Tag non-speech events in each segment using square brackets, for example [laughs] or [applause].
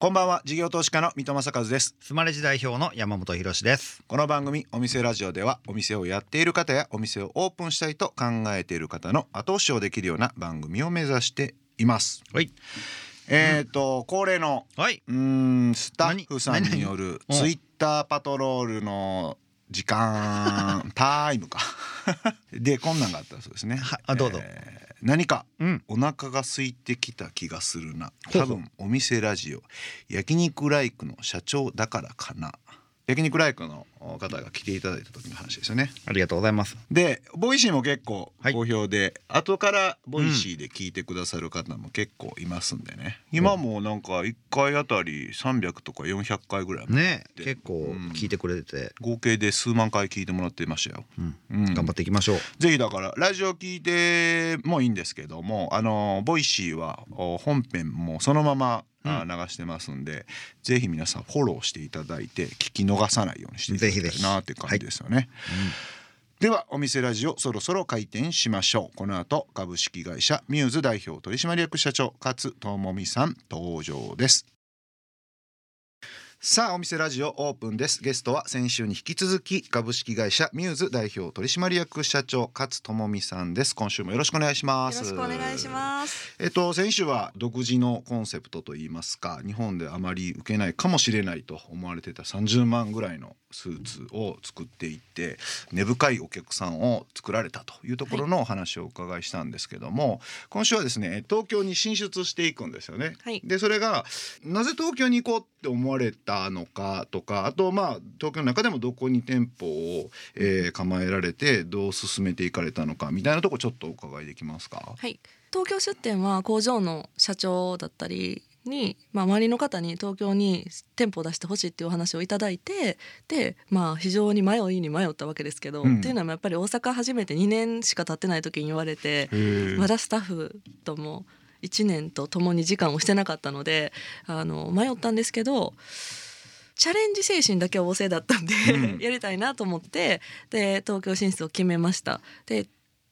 こんばんは事業投資家の三戸正和です。スマレジ代表の山本博史です。この番組お店ラジオではお店をやっている方やお店をオープンしたいと考えている方の後押しをできるような番組を目指しています。はい。えっ、と、恒例のはい。うーんスタッフさんによる何？ツイッターパトロールの時間 [laughs] タイムか。[laughs] でこんなんがあったそうですね。はあどうぞ。えー何かうん。お腹が空いてきた気がするな。多分お店ラジオ。焼肉ライクの社長だからかな。焼肉ライクの？方が来ていただいた時の話ですよね。ありがとうございます。で Voicy も結構はい。好評で、後から Voicy で聞いてくださる方も結構いますんでね、今もなんか1回あたり300とか400回ぐらいねで結構聞いてくれてて、合計で数万回聞いてもらってましたよ、うん。うん。頑張っていきましょう。ぜひだからラジオ聞いてもいいんですけどもあの Voicy はお本編もそのまま、あ流してますんでぜひ皆さんフォローしていただいて聞き逃さないようにしていただぜひぜひ。なっていう感じですよね。うんではお店ラジオそろそろ開店しましょう。この後株式会社ミューズ代表取締役社長勝智美さん登場です。さあお店ラジオオープンですゲストは先週に引き続き株式会社ミューズ代表取締役社長勝智美さんです今週もよろしくお願いしますよろしくお願いします。えっと先週は独自のコンセプトといいますか日本であまり受けないかもしれないと思われてた30万ぐらいのスーツを作っていって根深いお客さんを作られたというところのお話をお伺いしたんですけども、今週はですね東京に進出していくんですよね。はいでそれがなぜ東京に行こうって思われたのかとかあとまあ東京の中でもどこに店舗を、えー構えられてどう進めていかれたのかみたいなとこちょっとお伺いできますか？はい。東京出店は工場の社長だったりに、まあ、周りの方に東京に店舗を出してほしいっていうお話をいただいてで、まあ、非常に迷いに迷ったわけですけど、うんっていうのはやっぱり大阪初めて2年しか経ってない時に言われてまだスタッフとも1年と共に時間をしてなかったのであの迷ったんですけどチャレンジ精神だけは旺盛だったんで、うん。[laughs] やりたいなと思ってで東京進出を決めました。で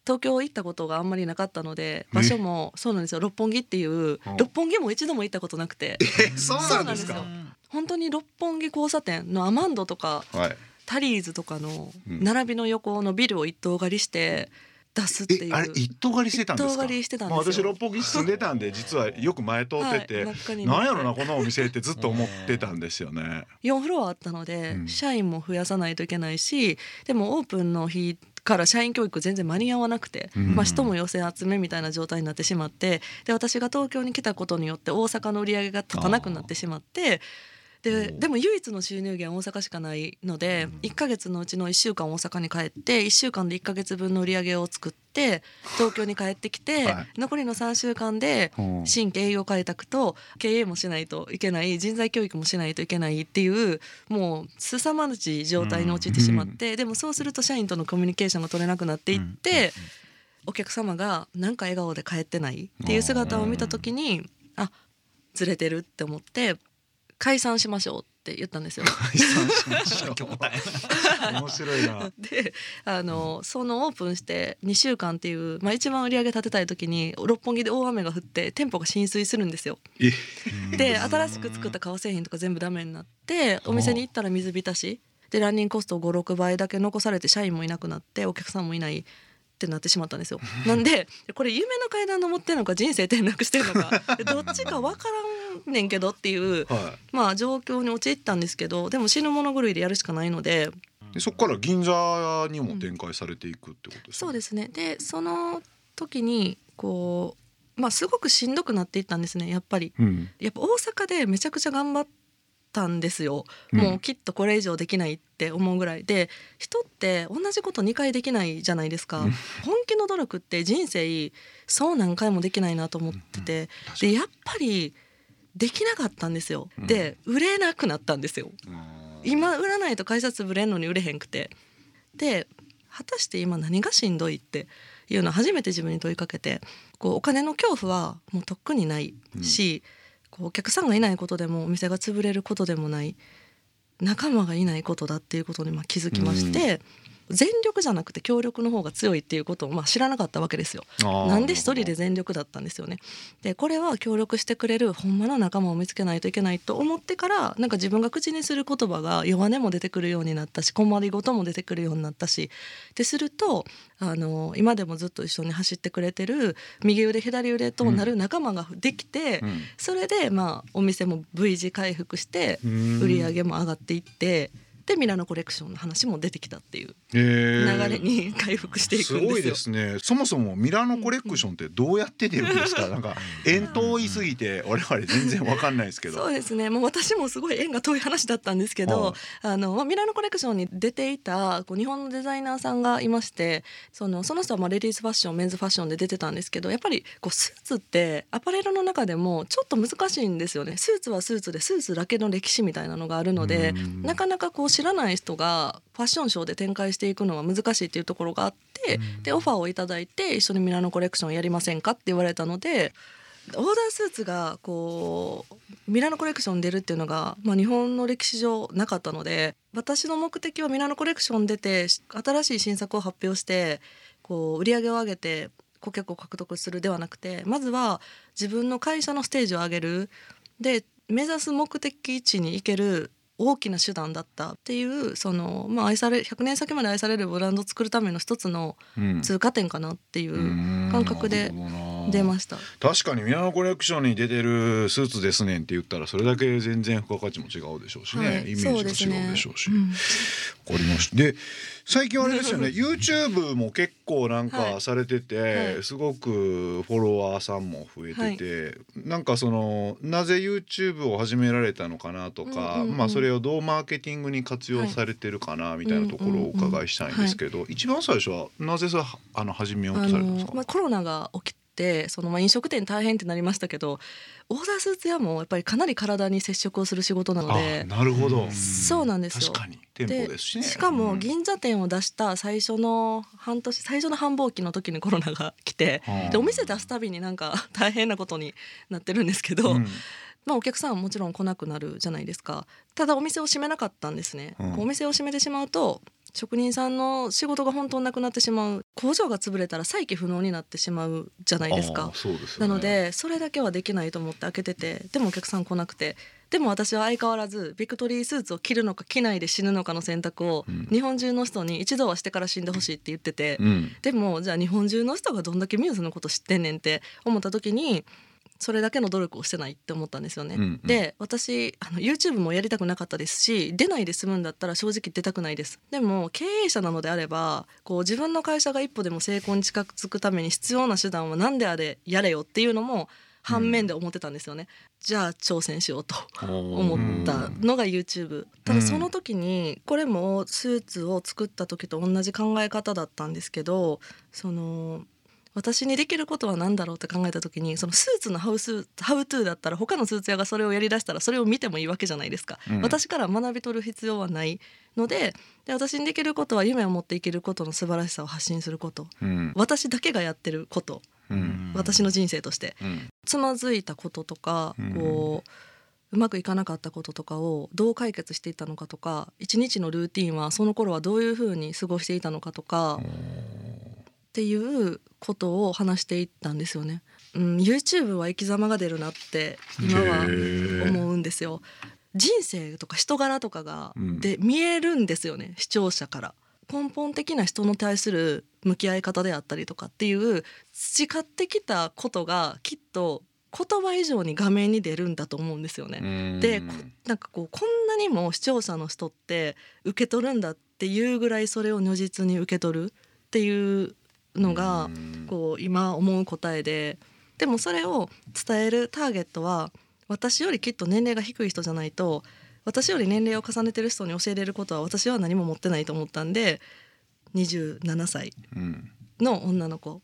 東京行ったことがあんまりなかったので場所もそうなんですよ。六本木っていう六本木も一度も行ったことなくて。え？そうなんですか？本当に六本木交差点のアマンドとかはい。タリーズとかのうん。並びの横のビルを一棟借りして出すっていう。えあれ一棟借りしてたんですか？一棟借りしてたんですよまあ、私六本木住んでたんで実はよく前通ってて、はいなんやろなこのお店ってずっと思ってたんですよね。[laughs] 4フロアあったので、うん社員も増やさないといけないしでもオープンの日から社員教育全然間に合わなくて、うんまあ、人も寄せ集めみたいな状態になってしまってで私が東京に来たことによって大阪の売り上げが立たなくなってしまって。ででも唯一の収入源は大阪しかないので1ヶ月のうちの1週間大阪に帰って1週間で1ヶ月分の売り上げを作って東京に帰ってきて、[laughs] はい。残りの3週間でうん。新規営業開拓と経営もしないといけない人材教育もしないといけないっていうもう凄まじい状態に陥ってしまって、でもそうすると社員とのコミュニケーションが取れなくなっていって、お客様がなんか笑顔で帰ってないっていう姿を見た時にあずれてるって思って解散しましょうって言ったんですよ。解散しましょう [laughs] 面白いな。であのそのオープンして2週間っていう、まあ、一番売り上げ立てたい時に六本木で大雨が降って店舗が浸水するんですよ。えで新しく作った革製品とか全部ダメになってお店に行ったら水浸しでランニングコスト56倍だけ残されて社員もいなくなってお客さんもいないってなってしまったんですよ。なんでこれ夢の階段登ってるのか人生転落してるのかで [laughs] どっちか分からんねんけどっていうはまあ状況に陥ったんですけどでも死ぬ物狂いでやるしかないのでい。でそこから銀座にも展開されていくってことですか？そうですねでその時にこうまあすごくしんどくなっていったんですねやっぱり。うん。やっぱ大阪でめちゃくちゃ頑張ったんですよ、うん。もうきっとこれ以上できないって思うぐらいで人って同じこと2回できないじゃないですか、うん。本気の努力って人生そう何回もできないなと思ってて、でやっぱりできなかったんですよ、うん。で売れなくなったんですよ。今売らないと会社潰れんのに売れへんくて。で果たして今何がしんどいっていうのを初めて自分に問いかけて。こうお金の恐怖はもうとっくにないし、こうお客さんがいないことでもお店が潰れることでもない仲間がいないことだっていうことにまあ気づきまして、全力じゃなくて協力の方が強いっていうことをまあ知らなかったわけですよ。なんで一人で全力だったんですよね。でこれは協力してくれるほんまの仲間を見つけないといけないと思ってからなんか自分が口にする言葉が弱音も出てくるようになったし困りごとも出てくるようになったし。でするとあの今でもずっと一緒に走ってくれてる右腕左腕となる仲間ができて、うん。それでまあお店も V 字回復してうん。売り上げも上がっていってでミラノコレクションの話も出てきたっていう流れに回復していくすんですよ。ごいですね。そもそもミラノコレクションってどうやって出るんですか？なんか遠遠いすぎて我々全然わかんないですけど。そうですねもう私もすごい縁が遠い話だったんですけど、はいあのまあミラノコレクションに出ていたこう日本のデザイナーさんがいましてそのその人はまあレディースファッションメンズファッションで出てたんですけどやっぱりこうスーツってアパレルの中でもちょっと難しいんですよねスーツはスーツでスーツだけの歴史みたいなのがあるのでうんなかなかこう知らない人がファッションショーで展開していくのは難しいっていうところがあってでオファーをいただいて一緒にミラノコレクションやりませんかって言われたのでオーダースーツがこうミラノコレクションに出るっていうのが、まあ、日本の歴史上なかったので私の目的はミラノコレクション出て新しい新作を発表してこう売り上げを上げて顧客を獲得するではなくてまずは自分の会社のステージを上げる。で目指す目的地に行ける大きな手段だったっていうその、まあ、愛され100年先まで愛されるブランドを作るための一つのうん。通過点かなっていううん。感覚でなるほどな出ました。確かにミラノコレクションに出てるスーツですねんって言ったらそれだけ全然付加価値も違うでしょうしね、はい。イメージも違うでしょうし。そうですね。わかりました。で最近あれですよね。[laughs] YouTube も結構なんかはい。されてて、はい。すごくフォロワーさんも増えてて、なんかそのなぜ YouTube を始められたのかなとか、うんうんうんまあそれをどうマーケティングに活用されてるかなみたいなところをお伺いしたいんですけど、一番最初はなぜそれあの始めようとあされたんですか？のまあ、コロナが起きてそのまあ飲食店大変ってなりましたけどオーダースーツ屋もやっぱりかなり体に接触をする仕事なのあでなるほど。そうなんですよ。確かに。店舗ですしね。しかもうん。銀座店を出した最初の半年最初の繁忙期の時にコロナが来てはあでお店出すたびになんか [laughs] 大変なことになってるんですけど、うん。まあ、お客さんはもちろん来なくなるじゃないですか。ただお店を閉めなかったんですね、うん。お店を閉めてしまうと職人さんの仕事が本当になくなってしまう。工場が潰れたら再起不能になってしまうじゃないですあかね。なのでそれだけはできないと思って開けててでもお客さん来なくてでも私は相変わらずビクトリースーツを着るのか着ないで死ぬのかの選択をうん。日本中の人に一度はしてから死んでほしいって言ってて、うん。でもじゃあ日本中の人がどんだけミューズのこと知ってんねんって思った時にそれだけの努力をしてないって思ったんですよね。うんうんで私あの YouTube もやりたくなかったですし出ないで済むんだったら正直出たくないです。でも経営者なのであればこう自分の会社が一歩でも成功に近づくために必要な手段は何であれやれよっていうのも反面で思ってたんですよね。じゃあ挑戦しようと。思ったのが YouTube ただその時にこれもスーツを作った時と同じ考え方だったんですけどその私にできることは何だろうって考えた時にそのスーツのハウスハウトゥーだったら他のスーツ屋がそれをやりだしたらそれを見てもいいわけじゃないですか、うん。私から学び取る必要はないのでで私にできることは夢を持って生きることの素晴らしさを発信すること。うん。私だけがやってること。うん。私の人生として。うん。つまずいたこととか、うん。こううまくいかなかったこととかをどう解決していったのかとか一日のルーティンはその頃はどういうふうに過ごしていたのかとかっていうことを話していったんですよね。うん、YouTube は生き様が出るなって今は思うんですよ。人生とか人柄とかがうんで見えるんですよね視聴者から。根本的な人に対する向き合い方であったりとかっていう培ってきたことがきっと言葉以上に画面に出るんだと思うんですよね。でこなんかこうこんなにも視聴者の人って受け取るんだっていうぐらいそれを如実に受け取るっていうのがこう今思う答えででもそれを伝えるターゲットは私よりきっと年齢が低い人じゃないと私より年齢を重ねてる人に教えれることは私は何も持ってないと思ったんで27歳うん。の女の子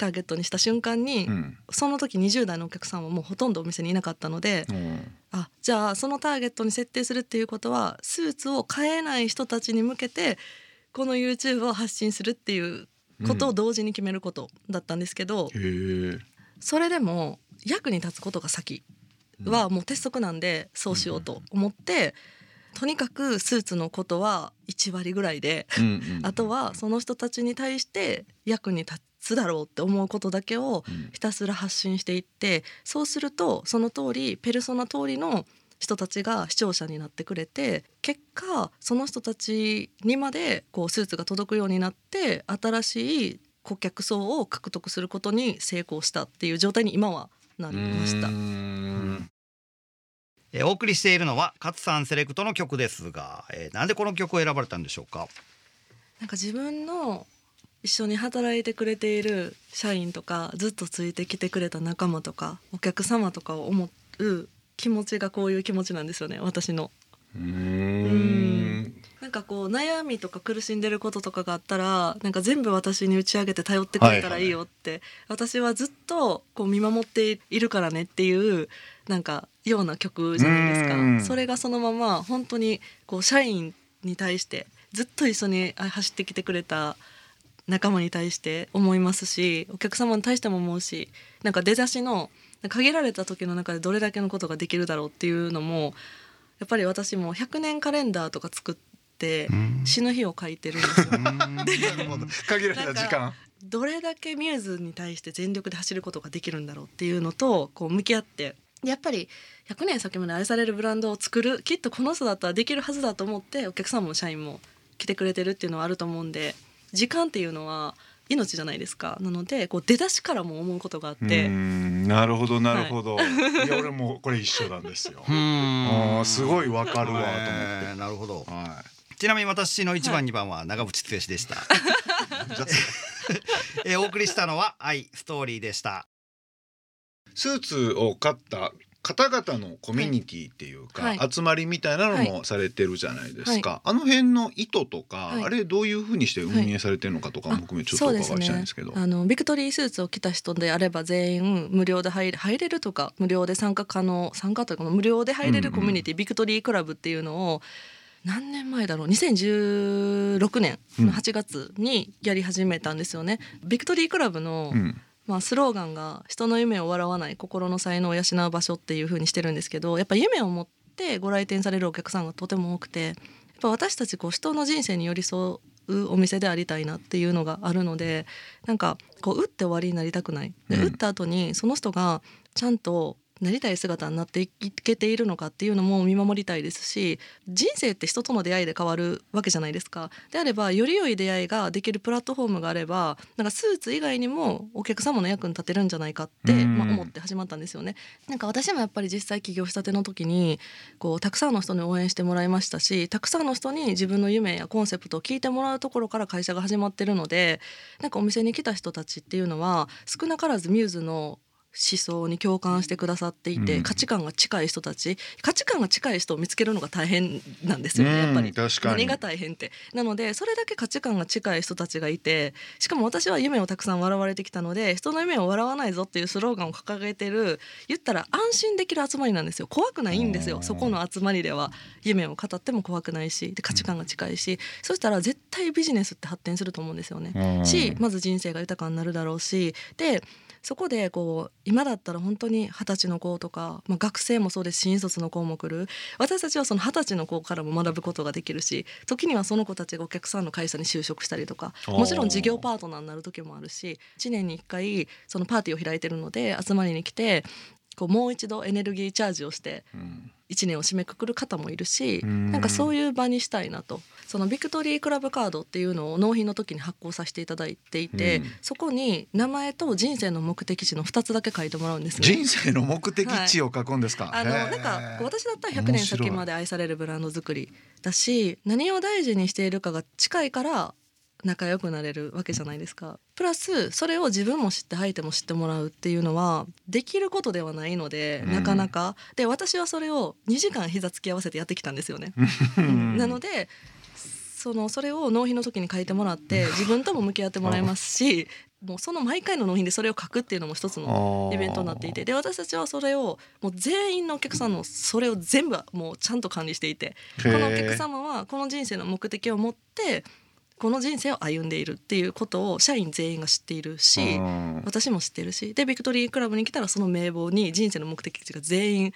ターゲットにした瞬間に、うん。その時20代のお客さんはもうほとんどお店にいなかったので、うん。あじゃあそのターゲットに設定するっていうことはスーツを買えない人たちに向けてこの YouTube を発信するっていうことを同時に決めることだったんですけど、へえ。それでも役に立つことが先はもう鉄則なんでそうしようと思ってとにかくスーツのことは1割ぐらいで、うんうんあとはその人たちに対して役に立つだろうって思うことだけをうんひたすら発信していってそうするとその通りペルソナ通りの人たちが視聴者になってくれて結果その人たちにまでこうスーツが届くようになって新しい顧客層を獲得することに成功したっていう状態に今はなりました。えーお送りしているのは勝さんセレクトの曲ですが、えーなんでこの曲を選ばれたんでしょうか？なんか自分の一緒に働いてくれている社員とかずっとついてきてくれた仲間とかお客様とかを思う気持ちがこういう気持ちなんですよね私の。うーん。なんかこう悩みとか苦しんでることとかがあったらなんか全部私に打ち上げて頼ってくれたらいいよって、私はずっとこう見守っているからねっていうなんかような曲じゃないですか。うん。それがそのまま本当にこう社員に対してずっと一緒にあ走ってきてくれた仲間に対して思いますしお客様に対しても思うしなんか出だしの限られた時の中でどれだけのことができるだろうっていうのもやっぱり私も100年カレンダーとか作って死ぬ日を書いてるんですよ。限られた時間。どれだけミューズに対して全力で走ることができるんだろうっていうのとこう向き合ってやっぱり100年先まで愛されるブランドを作るきっとこの人だったらできるはずだと思ってお客さんも社員も来てくれてるっていうのはあると思うんで時間っていうのは命じゃないですか。なのでこう出だしからも思うことがあって。んなるほどなるほど、い、や俺もこれ一緒なんですよ。[laughs] うーん。あーすごいわかるわと思って。えーなるほど。はちなみに私の1番2番は長渕剛でした、[laughs] [laughs] えーお送りしたのは「愛ストーリー」でした。スーツを買った方々のコミュニティっていうか、はい。集まりみたいなのもされてるじゃないですか、あの辺の意図とか、はい。あれどういうふうにして運営されてるのかとかも含めちょっとお伺いしたいんですけど。あのビクトリースーツを着た人であれば全員無料で入れ入れるとか無料で参加可能参加というか無料で入れるコミュニティ、ビクトリークラブっていうのを何年前だろう？2016年の8月にやり始めたんですよね。ビクトリークラブの、うんまあ、スローガンが「人の夢を笑わない心の才能を養う場所」っていう風にしてるんですけどやっぱ夢を持ってご来店されるお客さんがとても多くてやっぱ私たちこう人の人生に寄り添うお店でありたいなっていうのがあるのでなんかこう打って終わりになりたくない。で、うん。打った後にその人がちゃんとなりたい姿になっていけているのかっていうのも見守りたいですし人生って人との出会いで変わるわけじゃないですか。であればより良い出会いができるプラットフォームがあればなんかスーツ以外にもお客様の役に立てるんじゃないかって、うんまあ、思って始まったんですよね。なんか私もやっぱり実際起業したての時にこうたくさんの人に応援してもらいましたしたくさんの人に自分の夢やコンセプトを聞いてもらうところから会社が始まってるのでなんかお店に来た人たちっていうのは少なからずミューズの思想に共感してくださっていて、うん。価値観が近い人たち価値観が近い人を見つけるのが大変なんですよね、やっぱり。何が大変って。なのでそれだけ価値観が近い人たちがいてしかも私は夢をたくさん笑われてきたので人の夢を笑わないぞっていうスローガンを掲げてる言ったら安心できる集まりなんですよ。怖くないんですうん。よそこの集まりでは。夢を語っても怖くないしで価値観が近いし、そしたら絶対ビジネスって発展すると思うんですよね。うん。しまず人生が豊かになるだろうしでそこでこう今だったら本当に二十歳の子とか、まあ、学生もそうですし新卒の子も来る。私たちはその二十歳の子からも学ぶことができるし時にはその子たちがお客さんの会社に就職したりとかもちろん事業パートナーになる時もあるし1年に1回そのパーティーを開いてるので集まりに来てこうもう一度エネルギーチャージをしてうん1年を締めくくる方もいるしうん。なんかそういう場にしたいなと。そのビクトリークラブカードっていうのを納品の時に発行させていただいていて、うん。そこに名前と人生の目的地の2つだけ書いてもらうんですね。人生の目的地を書くんですか？あのへー。なんか私だったら100年先まで愛されるブランド作りだし何を大事にしているかが近いから仲良くなれるわけじゃないですか。プラスそれを自分も知って相手も知ってもらうっていうのはできることではないのでうん。なかなか、で私はそれを2時間膝つき合わせてやってきたんですよね。うん。なのでそのそれを納品の時に書いてもらって自分とも向き合ってもらいますしもうその毎回の納品でそれを書くっていうのも一つのイベントになっていてで私たちはそれをもう全員のお客さんのそれを全部もうちゃんと管理していてこのお客様はこの人生の目的を持ってこの人生を歩んでいるっていうことを社員全員が知っているしうん。私も知ってるしでビクトリークラブに来たらその名簿に人生の目的地が全員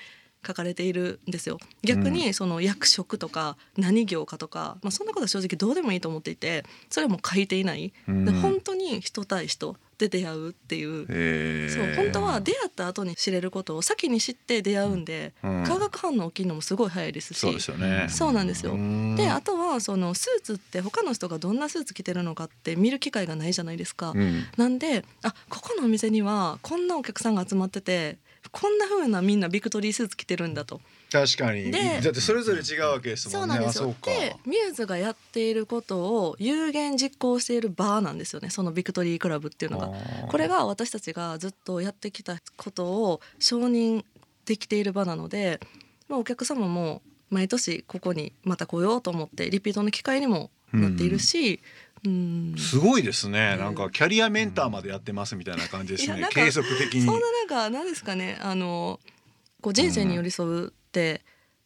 書かれているんですよ。逆にその役職とか何業かとか、まあ、そんなことは正直どうでもいいと思っていてそれも書いていない、うん。で本当に人対人で出会うっていう。そう本当は出会った後に知れることを先に知って出会うんで、うん。化学反応起きるのもすごい早いですし。そうですよね。そうなんですよ。うん。であとはそのスーツって他の人がどんなスーツ着てるのかって見る機会がないじゃないですか。うん。なんであここのお店にはこんなお客さんが集まっててこんな風なみんなビクトリースーツ着てるんだと。確かに。でだってそれぞれ違うわけですそうもんね。なんですよ。でミューズがやっていることを有言実行しているバーなんですよね。そのビクトリークラブっていうのが。これが私たちがずっとやってきたことを承認できている場なので、まあ、お客様も毎年ここにまた来ようと思ってリピートの機会にもなっているし、うん。すごいですね。うん。なんかキャリアメンターまでやってますみたいな感じですね。継続的に。そんななんか何ですかね。あのこう人生に寄り添うって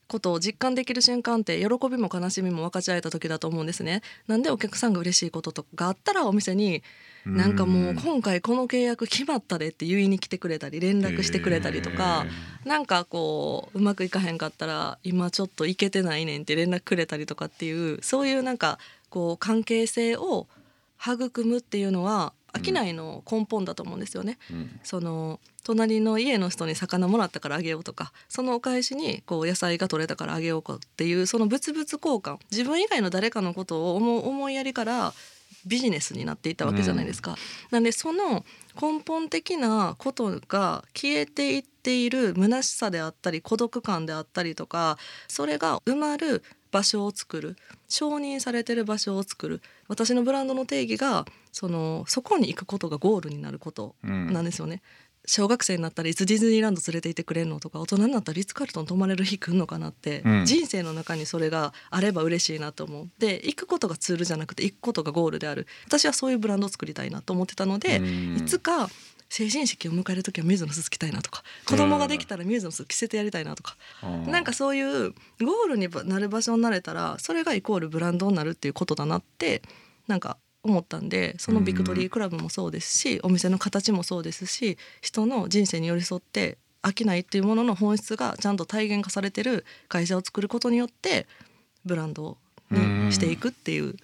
ことを実感できる瞬間って喜びも悲しみも分かち合えた時だと思うんですね。なんでお客さんが嬉しいこととかがあったらお店になんかもう今回この契約決まったでって言いに来てくれたり連絡してくれたりとかなんかこううまくいかへんかったら今ちょっといけてないねんって連絡くれたりとかっていうそういうなんかこう関係性を育むっていうのは商いの根本だと思うんですよね。うんその隣の家の人に魚もらったからあげようとかそのお返しにこう野菜が取れたからあげようかっていうその物々交換自分以外の誰かのことを思う思いやりからビジネスになっていったわけじゃないですか。なんでその根本的なことが消えていっている虚しさであったり孤独感であったりとかそれが埋まる場所を作る承認されてる場所を作る私のブランドの定義がそのそこに行くことがゴールになることうん。なんですよね。小学生になったらいつディズニーランド連れて行ってくれるのとか大人になったらリッツ・カールトン泊まれる日来るのかなって、うん。人生の中にそれがあれば嬉しいなと思う。で行くことがツールじゃなくて行くことがゴールである。私はそういうブランドを作りたいなと思ってたので、うん。いつか成人式を迎える時はミューズのスーツ着たいなとか子供ができたらミューズのスーツ着せてやりたいなとか、うんなんかそういうゴールになる場所になれたらそれがイコールブランドになるっていうことだなってなんか思ったんでそのビクトリークラブもそうですしお店の形もそうですし人の人生に寄り添って飽きないっていうものの本質がちゃんと体現化されてる会社を作ることによってブランドにしていくっていう。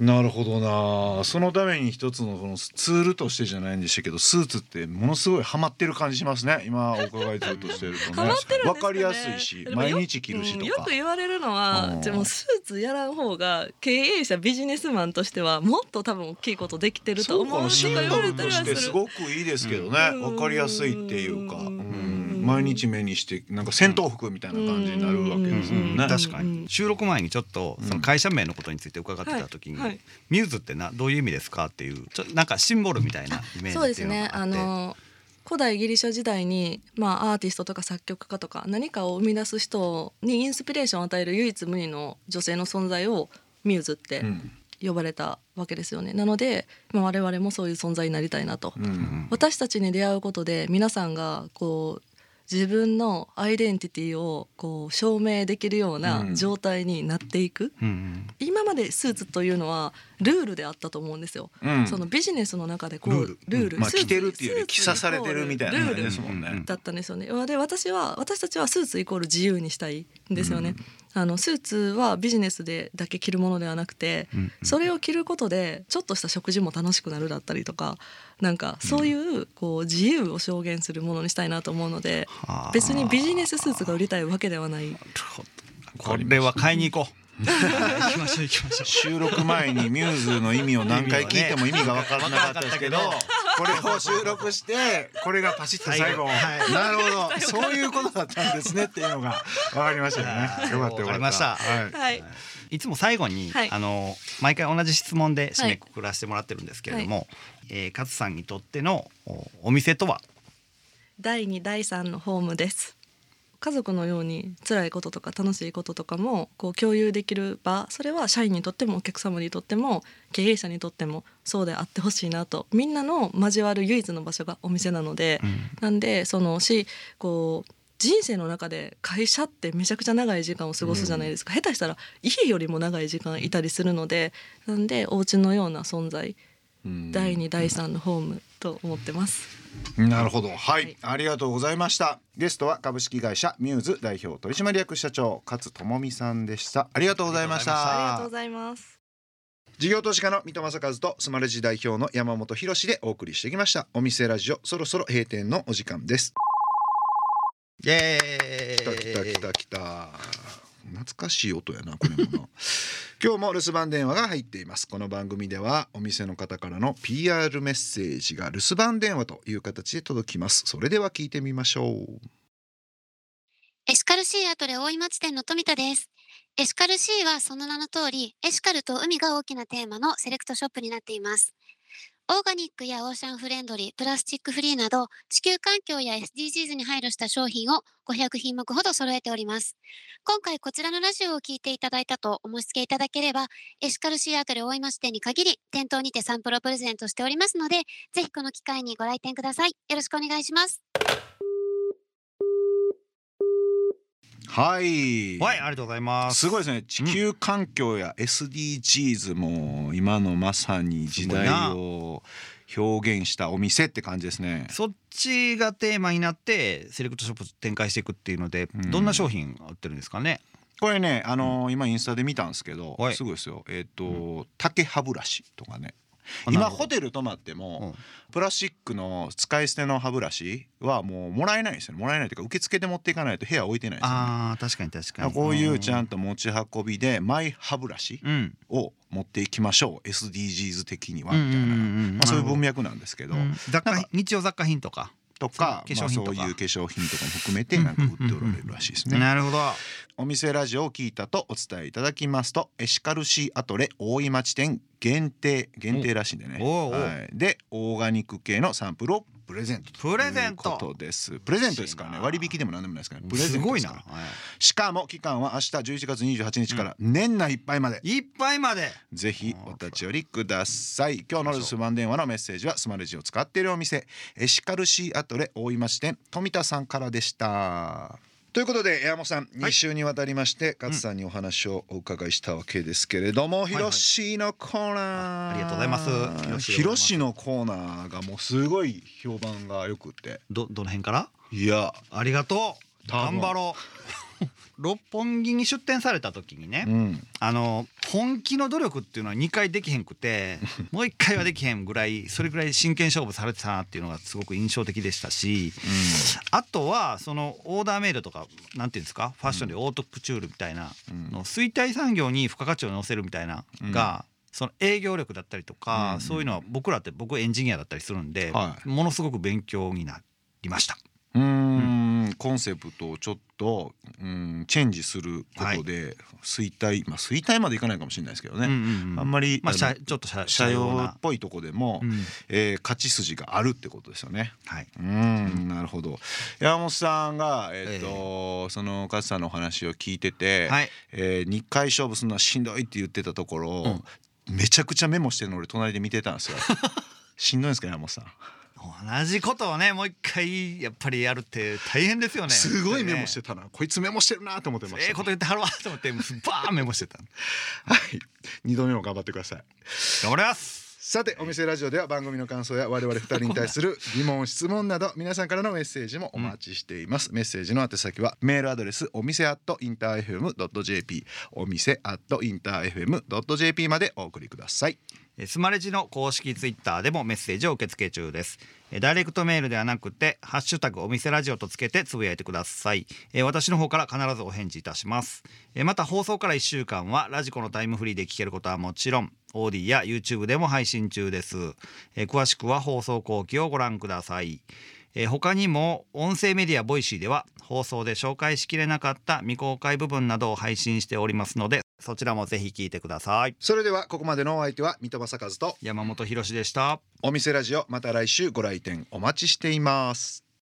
なるほどな。そのために一つのこのツールとしてじゃないんでしたけどスーツってものすごいハマってる感じしますね。今お伺いずっとしてるとね。ね。わかりやすいし毎日着るしとうんよかく言われるのはうん。じゃあもうスーツやらん方が経営者ビジネスマンとしてはもっと多分大きいことできてると思うとかかシン言われボルとたりはする。してすごくいいですけどね。うん。わかりやすいっていうか。うんうん毎日目にしてなんか戦闘服みたいな感じになるわけですもんねうん確かうん。に。収録前にちょっとその会社名のことについて伺ってた時に、はい。はい。ミューズってなどういう意味ですかっていうちょなんかシンボルみたいなイメージそうって。いうのですね。あの古代ギリシャ時代に、まあ、アーティストとか作曲家とか何かを生み出す人にインスピレーションを与える唯一無二の女性の存在をミューズってうん。呼ばれたわけですよね。なので、まあ、我々もそういう存在になりたいなと。うん。私たちに出会うことで皆さんがこう自分のアイデンティティをこう証明できるよううなん。状態になっていく、うんうん。今までスーツというのはルールであったと思うんですよ、うん。そのビジネスの中でこうルール。着てるっていうより着さされてるみたいなルール。ですもんね。だったんですよね。で私は私たちはスーツイコール自由にしたいんですよね、あのスーツはビジネスでだけ着るものではなくて、うんそれを着ることでちょっとした食事も楽しくなるだったりとかなんかそういうこう自由を証言するものにしたいなと思うのではあ。別にビジネススーツが売りたいわけではない。これは買いに行こう行きましょう行きましょう。収録前にミューズの意味を何回聞いても意味が分からなかったですけどこれを収録してこれがパシッと最後。はい。なるほど。そういうことだったんですねっていうのが分かりましたよね。よかったよかりました。はい。はい。いつも最後に、はい。あの毎回同じ質問で締めくくらせてもらってるんですけれども、えー勝さんにとってのおお店とは？第2第3のホームです家族のように辛いこととか楽しいこととかもこう共有できる場それは社員にとってもお客様にとっても経営者にとってもそうであってほしいなとみんなの交わる唯一の場所がお店なので、なんでそのしこう人生の中で会社ってめちゃくちゃ長い時間を過ごすじゃないですか、下手したら家よりも長い時間いたりするのでなんでお家のような存在うん。第2第3のホームと思ってます。なるほど。はい、はい。ありがとうございました。ゲストは株式会社ミューズ代表取締役社長勝智美さんでした。ありがとうございましあありがとうたございます。事業投資家の三戸正和とスマレジ代表の山本博史でお送りしてきました。お店ラジオそろそろ閉店のお時間です。イエ来た来たーイ来た来た懐かしい音やなこれもな [laughs] 今日も留守番電話が入っていますこの番組ではお店の方からの PR メッセージが留守番電話という形で届きますそれでは聞いてみましょうエシカルシーアトレ大井町店の富田です。エシカルシーはその名の通り、エシカルと海が大きなテーマのセレクトショップになっています。オーガニックやオーシャンフレンドリー、プラスチックフリーなど、地球環境や SDGs に配慮した商品を500品目ほど揃えております。今回こちらのラジオを聞いていただいたとお申し付けいただければ、エシカルシーアトル大井町店に限り、店頭にてサンプルをプレゼントしておりますので、ぜひこの機会にご来店ください。よろしくお願いします。はい。はいありがとうございます。すごいですね。地球環境や SDGs も今のまさに時代を表現したお店って感じですね。そっちがテーマになってセレクトショップ展開していくっていうので、うん。どんな商品売ってるんですかね？これねあのー今インスタで見たんですけどはい。すごいですよ。えっ、と竹歯ブラシとかね今ホテル泊まっても、プラスチックの使い捨ての歯ブラシはもうもらえないんですよ。ねもらえないというか受付で持っていかないと部屋置いてないんですよ、ね、あー確かに確かに。こういうちゃんと持ち運びでマイ歯ブラシうんを持っていきましょう。SDGs 的にはみたいな、そういう文脈なんですけど、うん。雑貨日用雑貨品とかとかそう化粧品とか。まあ、そういう化粧品とかも含めてなんか売っておられるらしいですね。なるほど。お店ラジオを聞いたとお伝えいただきますとエシカルシーアトレ大井町店限定限定らしいんでね、はい、でオーガニック系のサンプルをプレゼントとプレゼントいうことです。プレゼント。ですからね。割引でも何でもないですからね。プレゼすごいな、ントですから。はしかも期間は明日11月28日から年内いっぱいまで、い、いっぱいまで。ぜひお立ち寄りください。今日の留守番電話のメッセージはスマレジを使っているお店エシカルシーアトレ大井町店富田さんからでしたということで山本さん2週にわたりまして勝さんにお話をお伺いしたわけですけれども、いひろしのコーナー、あありがとうございます。ひろしのコーナーがもうすごい評判がよくって。どどの辺から？いや。ありがとう。頑張ろう [laughs] 六本木に出店された時にね、うん。あの本気の努力っていうのは2回できへんくて [laughs] もう1回はできへんぐらいそれぐらい真剣勝負されてたなっていうのがすごく印象的でしたしあとはそのオーダーメイドとかなんていうんですかファッションでオートクチュールみたいなうん。の衰退産業に付加価値を乗せるみたいなうん。が、その営業力だったりとか、うんそういうのは僕らって僕エンジニアだったりするんで、はい。ものすごく勉強になりました。うーんコンセプトをちょっとうんチェンジすることで衰退、まあ衰退までいかないかもしれないですけどね、うんうんうん。あんまり、まあ、ちょっと社社用な。っぽいとこでも、うん。えー勝ち筋があるってことですよね。はい、うんなるほど。山本さんが、えっとその勝さんのお話を聞いてて、はい。えー日回勝負するのはしんどいって言ってたところ、めちゃくちゃメモしてるの俺隣で見てたんですよ。[laughs] しんどいんですか山本さん？同じことをねもう一回やっぱりやるって大変ですよね。すごいメモしててたな、こいつメモしてるなと思ってました。ええこと言ってはるわと思ってバーンメモしてた。[laughs] はい、二度目も頑張ってください。頑張ります。さてお店ラジオでは番組の感想や我々二人に対する疑問質問など皆さんからのメッセージもお待ちしています、メッセージの宛先はメールアドレスお店アットインター FM.jp お店アットインター FM.jp までお送りください。えースマレジの公式ツイッターでもメッセージを受け付け中です。ダイレクトメールではなくてハッシュタグお店ラジオとつけてつぶやいてください。私の方から必ずお返事いたします。また放送から1週間は radiko のタイムフリーで聞けることはもちろん AuDee や YouTube でも配信中です。詳しくは放送後記をご覧ください。他にも音声メディア Voicy では放送で紹介しきれなかった未公開部分などを配信しておりますのでそちらもぜひ聞いてください。それではここまでのお相手は三戸政和と山本博史でした。お店ラジオまた来週ご来店お待ちしています